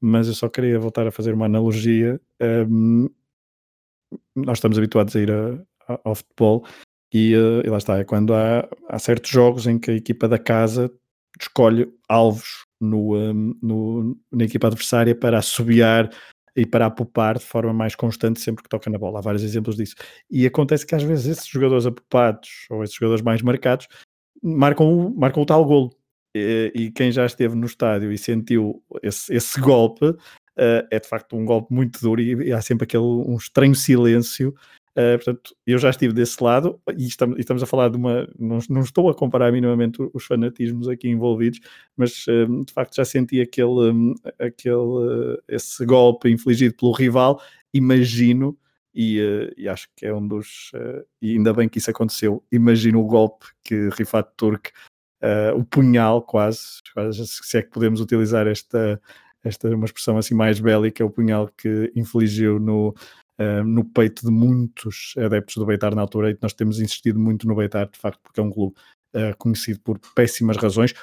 mas eu só queria voltar a fazer uma analogia. Um, nós estamos habituados a ir a, a, ao futebol e, uh, e, lá está, é quando há, há, certos jogos em que a equipa da casa escolhe alvos no, um, no, na equipa adversária para assobiar e para apupar de forma mais constante sempre que toca na bola. Há vários exemplos disso. E acontece que às vezes esses jogadores apupados ou esses jogadores mais marcados marcam, marcam o tal golo e, quem já esteve no estádio e sentiu esse, esse golpe, uh, é de facto um golpe muito duro e, e há sempre aquele um estranho silêncio. Uh, portanto, eu já estive desse lado e estamos, estamos a falar de uma. Não, não, estou a comparar minimamente os fanatismos aqui envolvidos, mas uh, de facto já senti aquele, um, aquele esse golpe infligido pelo rival. Imagino e, uh, e, acho que é um dos. Uh, e ainda bem que isso aconteceu. Imagino o golpe que Rifat Turk uh, o punhal quase, quase, se é que podemos utilizar esta, esta uma expressão assim mais bélica, o punhal que infligiu no, uh, no peito de muitos adeptos do Beitar na altura e nós temos insistido muito no Beitar, de facto, porque é um clube uh, conhecido por péssimas razões.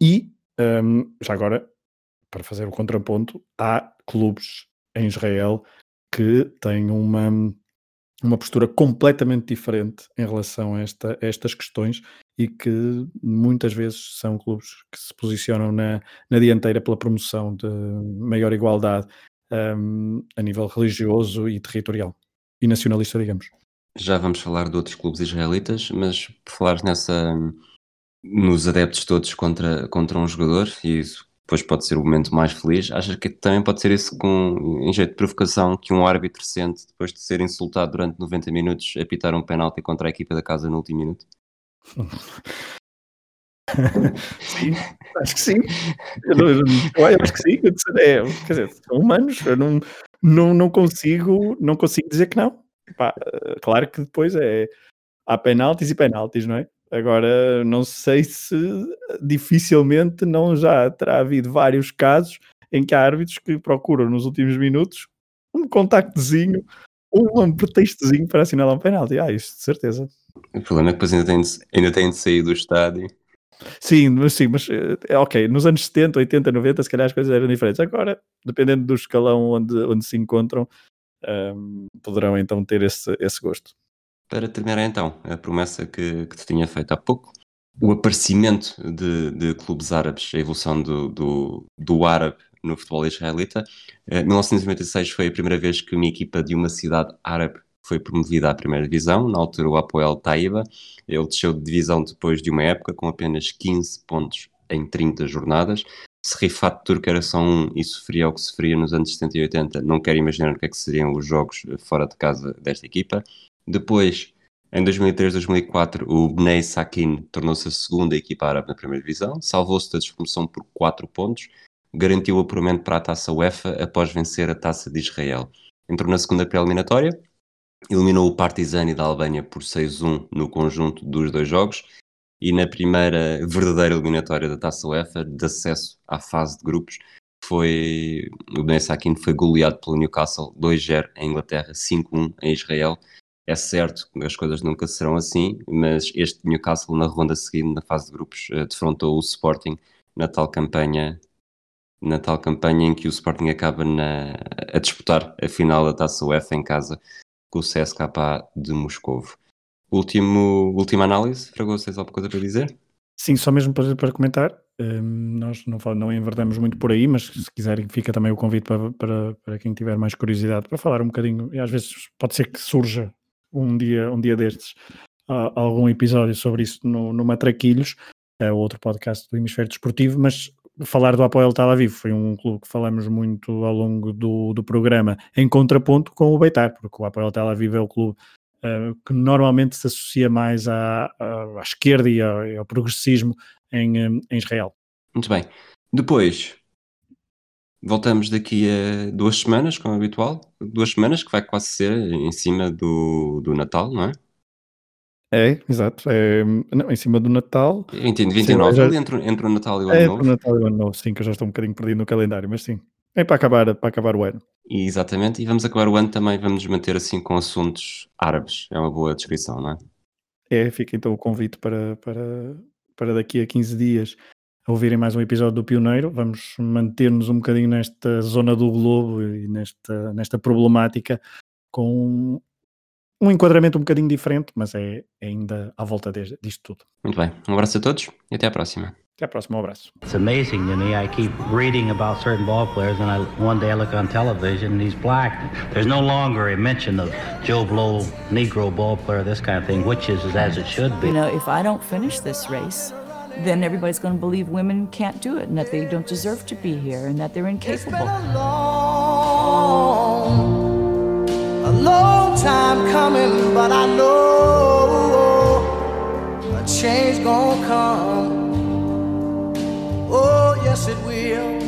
E, um, já agora, para fazer o contraponto, há clubes em Israel que têm uma uma postura completamente diferente em relação a, esta, a, estas questões e que muitas vezes são clubes que se posicionam na, na dianteira pela promoção de maior igualdade um, a nível religioso e territorial e nacionalista, digamos. Já vamos falar de outros clubes israelitas, mas por falar nessa nos adeptos todos contra, contra um jogador, e isso depois pode ser o momento mais feliz, achas que também pode ser isso com, em jeito de provocação, que um árbitro sente depois de ser insultado durante 90 minutos, apitar um penalti contra a equipa da casa no último minuto? Sim, acho que sim. Eu, não, eu, acho que sim. É, quer dizer, são humanos, eu não, não, não, consigo, não consigo dizer que não. Pá, claro que depois é, há penaltis e penaltis, não é? Agora, não sei se dificilmente não já terá havido vários casos em que há árbitros que procuram nos últimos minutos um contactozinho, um pretextozinho para assinalar um penalti. Ah, isso de certeza. O problema é que depois ainda tem de, ainda tem de sair do estádio. Sim, mas sim, mas é ok. Nos anos 70, 80, 90, se calhar as coisas eram diferentes. Agora, dependendo do escalão onde, onde se encontram, um, poderão então ter esse, esse gosto. Para terminar então, a promessa que, que te tinha feito há pouco, o aparecimento de, de clubes árabes, a evolução do, do, do árabe no futebol israelita. Eh, 1996 foi a primeira vez que uma equipa de uma cidade árabe foi promovida à primeira divisão, na altura o Apoel Taiba. Ele desceu de divisão depois de uma época com apenas 15 pontos em 30 jornadas. Se Rifat Turco era só um e sofria o que sofria nos anos 70 e 80, não quero imaginar o que é que seriam os jogos fora de casa desta equipa. Depois, em 2003-2004, o Bnei Sakin tornou-se a segunda equipa árabe na primeira divisão, salvou-se da despromoção por 4 pontos, garantiu o apuramento para a taça UEFA após vencer a taça de Israel. Entrou na segunda pré-eliminatória, eliminou o Partizani da Albânia por 6-1 no conjunto dos dois jogos e na primeira verdadeira eliminatória da taça UEFA de acesso à fase de grupos foi o Bnei Sakin foi goleado pelo Newcastle 2-0 em Inglaterra, 5-1 em Israel. É certo que as coisas nunca serão assim, mas este Newcastle na ronda seguinte, na fase de grupos, eh, defrontou o Sporting na tal campanha, na tal campanha em que o Sporting acaba na, a disputar a final da Taça UEFA em casa com o CSKA de Moscovo. Último, última análise, Fragoso, tens alguma coisa para dizer? Sim, só mesmo para, para comentar, um, nós não, não enverdamos muito por aí, mas se quiserem fica também o convite para, para, para quem tiver mais curiosidade para falar um bocadinho, e às vezes pode ser que surja um dia, um dia destes algum episódio sobre isso no, no Matraquilhos, é outro podcast do Hemisfério Desportivo, mas falar do Apoel Tel Aviv foi um clube que falamos muito ao longo do, do programa, em contraponto com o Beitar, porque o Apoel Tel Aviv é o clube uh, que normalmente se associa mais à, à, esquerda e ao, ao progressismo em, em Israel. Muito bem. Depois, Voltamos daqui a duas semanas, como é habitual. Duas semanas, que vai quase ser em cima do, do Natal, não é? É, exato. É, não, em cima do Natal. 20, 29, sim, já... entre, entre o Natal e o Ano é, Novo. Entre o Natal e o Ano Novo, sim, que eu já estou um bocadinho perdido no calendário, mas sim. É para acabar, para acabar o ano. Exatamente, e vamos acabar o ano também, vamos nos manter assim com assuntos árabes. É uma boa descrição, não é? É, fica então o convite para, para, para daqui a 15 dias ouvirem mais um episódio do Pioneiro. Vamos manter-nos um bocadinho nesta zona do globo e nesta, nesta problemática com um enquadramento um bocadinho diferente, mas é, ainda à volta de, disto tudo. Muito bem. Um abraço a todos e até à próxima. Até à próxima, um abraço. It's amazing to me. I keep reading about certain ball players, and I one day I look on television and he's black. There's no longer a mention of Joe Blow, Negro ball player, this kind of thing, which is as it should be. You know, if I don't finish this race, then everybody's going to believe women can't do it and that they don't deserve to be here and that they're incapable. Long time coming, but I know a change gonna come. Oh, yes, it will.